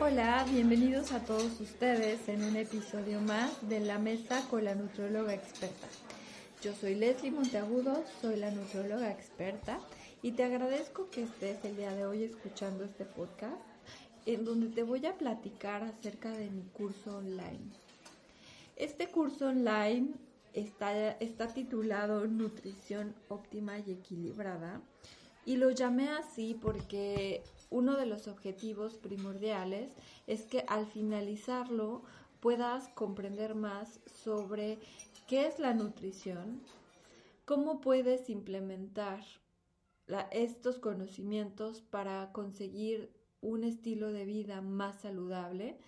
Hola, bienvenidos a todos ustedes en un episodio más de La Mesa con la Nutróloga Experta. Yo soy Leslie Monteagudo, soy la nutróloga experta y te agradezco que estés el día de hoy escuchando este podcast en donde te voy a platicar acerca de mi curso online. Este curso online está, está titulado Nutrición óptima y equilibrada y lo llamé así porque uno de los objetivos primordiales es que al finalizarlo puedas comprender más sobre qué es la nutrición, cómo puedes implementar estos conocimientos para conseguir un estilo de vida más saludable,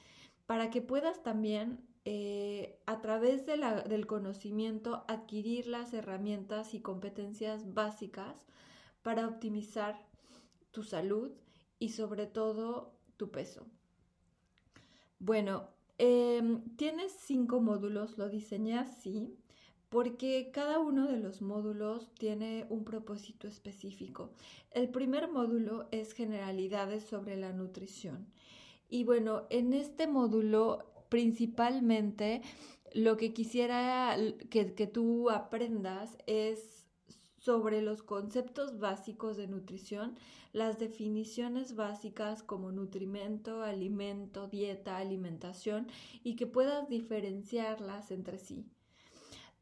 para que puedas también eh, a través del conocimiento adquirir las herramientas y competencias básicas para optimizar tu salud y sobre todo tu peso. Bueno, em, tienes cinco módulos, lo diseñé así porque cada uno de los módulos tiene un propósito específico. El primer módulo es generalidades sobre la nutrición. Y bueno, en este módulo principalmente lo que quisiera que, que tú aprendas es sobre los conceptos básicos de nutrición, las definiciones básicas como nutrimento, alimento, dieta, alimentación y que puedas diferenciarlas entre sí.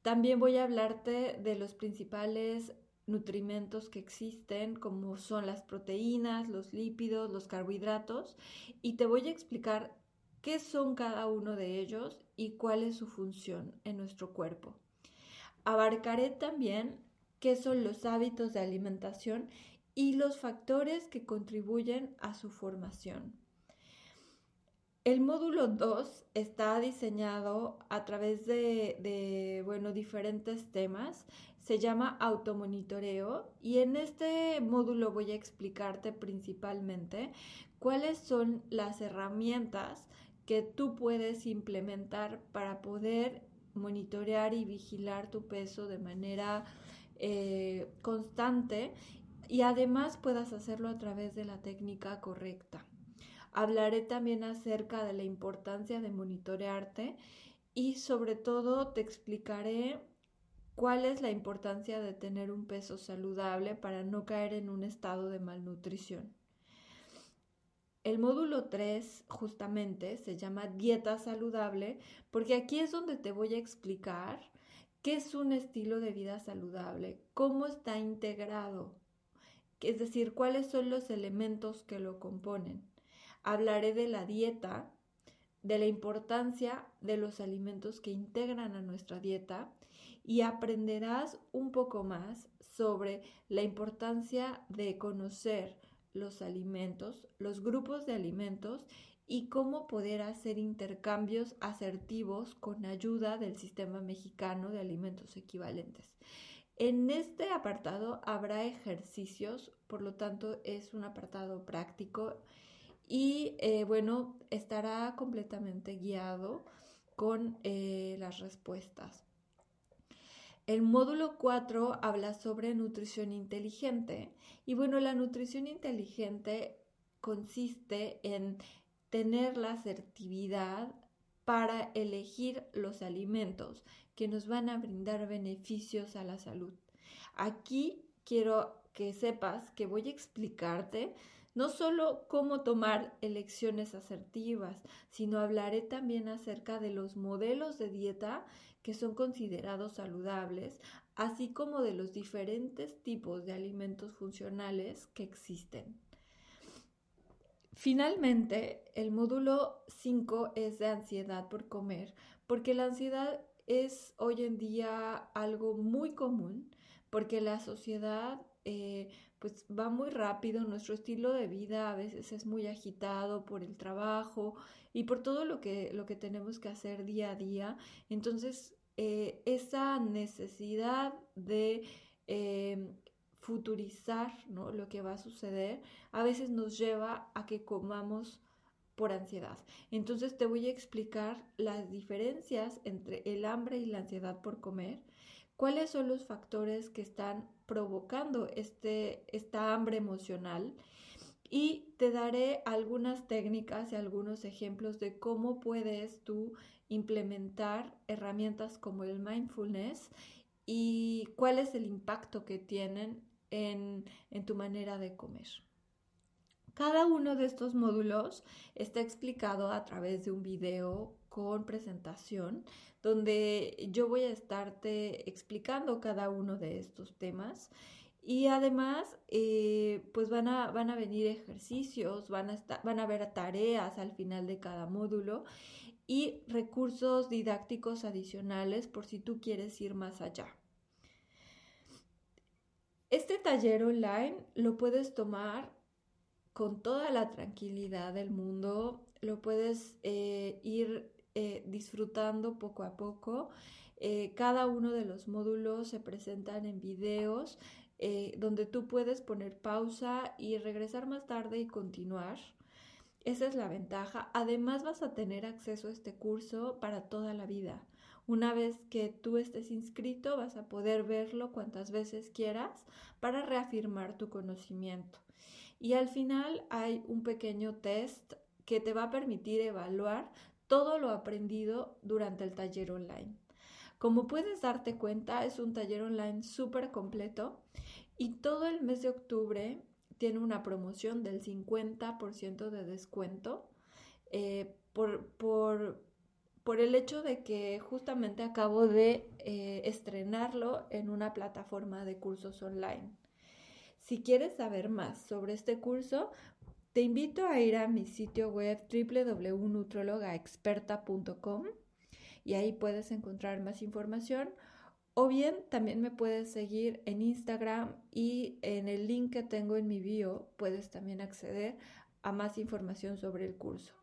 También voy a hablarte de los principales nutrimentos que existen, como son las proteínas, los lípidos, los carbohidratos, y te voy a explicar qué son cada uno de ellos y cuál es su función en nuestro cuerpo. Abarcaré también qué son los hábitos de alimentación y los factores que contribuyen a su formación. El módulo 2 está diseñado a través de, bueno, diferentes temas. Se llama automonitoreo y en este módulo voy a explicarte principalmente cuáles son las herramientas que tú puedes implementar para poder monitorear y vigilar tu peso de manera eh, constante y además puedas hacerlo a través de la técnica correcta. Hablaré también acerca de la importancia de monitorearte y sobre todo te explicaré cuál es la importancia de tener un peso saludable para no caer en un estado de malnutrición. El módulo 3 justamente se llama dieta saludable porque aquí es donde te voy a explicar qué es un estilo de vida saludable, cómo está integrado, es decir, cuáles son los elementos que lo componen. Hablaré de la dieta, de la importancia de los alimentos que integran a nuestra dieta y aprenderás un poco más sobre la importancia de conocer los alimentos, los grupos de alimentos y cómo poder hacer intercambios asertivos con ayuda del sistema mexicano de alimentos equivalentes. En este apartado habrá ejercicios, por lo tanto es un apartado práctico y eh, bueno, estará completamente guiado con eh, las respuestas. El módulo 4 habla sobre nutrición inteligente y bueno, la nutrición inteligente consiste en tener la asertividad para elegir los alimentos que nos van a brindar beneficios a la salud. Aquí quiero que sepas que voy a explicarte no solo cómo tomar elecciones asertivas, sino hablaré también acerca de los modelos de dieta que son considerados saludables, así como de los diferentes tipos de alimentos funcionales que existen. Finalmente, el módulo 5 es de ansiedad por comer, porque la ansiedad es hoy en día algo muy común, porque la sociedad eh, pues va muy rápido, nuestro estilo de vida a veces es muy agitado por el trabajo y por todo lo que, lo que tenemos que hacer día a día. Entonces, eh, esa necesidad de em, futurizar ¿no? lo que va a suceder a veces nos lleva a que comamos por ansiedad. Entonces te voy a explicar las diferencias entre el hambre y la ansiedad por comer cuáles son los factores que están provocando este, esta hambre emocional y te daré algunas técnicas y algunos ejemplos de cómo puedes tú implementar herramientas como el mindfulness y cuál es el impacto que tienen en, en tu manera de comer. Cada uno de estos módulos está explicado a través de un video con presentación donde yo voy a estarte explicando cada uno de estos temas y además eh, pues van a, van a venir ejercicios, van a, estar, van a haber tareas al final de cada módulo y recursos didácticos adicionales por si tú quieres ir más allá. Este taller online lo puedes tomar con toda la tranquilidad del mundo, lo puedes eh, ir eh, disfrutando poco a poco. Eh, cada uno de los módulos se presentan en videos donde tú puedes poner pausa y regresar más tarde y continuar. Esa es la ventaja. Además vas a tener acceso a este curso para toda la vida. Una vez que tú estés inscrito vas a poder verlo cuantas veces quieras para reafirmar tu conocimiento. Y al final hay un pequeño test que te va a permitir evaluar todo lo aprendido durante el taller online. Como puedes darte cuenta, es un taller online súper completo y todo el mes de octubre tiene una promoción del 50% de descuento eh, por, por, por, el hecho de que justamente acabo de eh, estrenarlo en una plataforma de cursos online. Si quieres saber más sobre este curso, te invito a ir a mi sitio web www.nutrologaexperta.com y ahí puedes encontrar más información. O bien también me puedes seguir en Instagram y en el link que tengo en mi bio puedes también acceder a más información sobre el curso.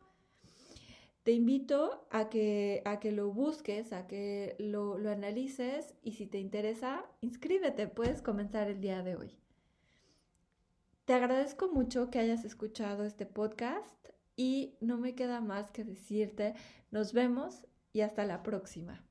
Te invito a que, a que lo busques, a que lo, lo analices y si te interesa, inscríbete, puedes comenzar el día de hoy. Te agradezco mucho que hayas escuchado este podcast y no me queda más que decirte nos vemos y hasta la próxima.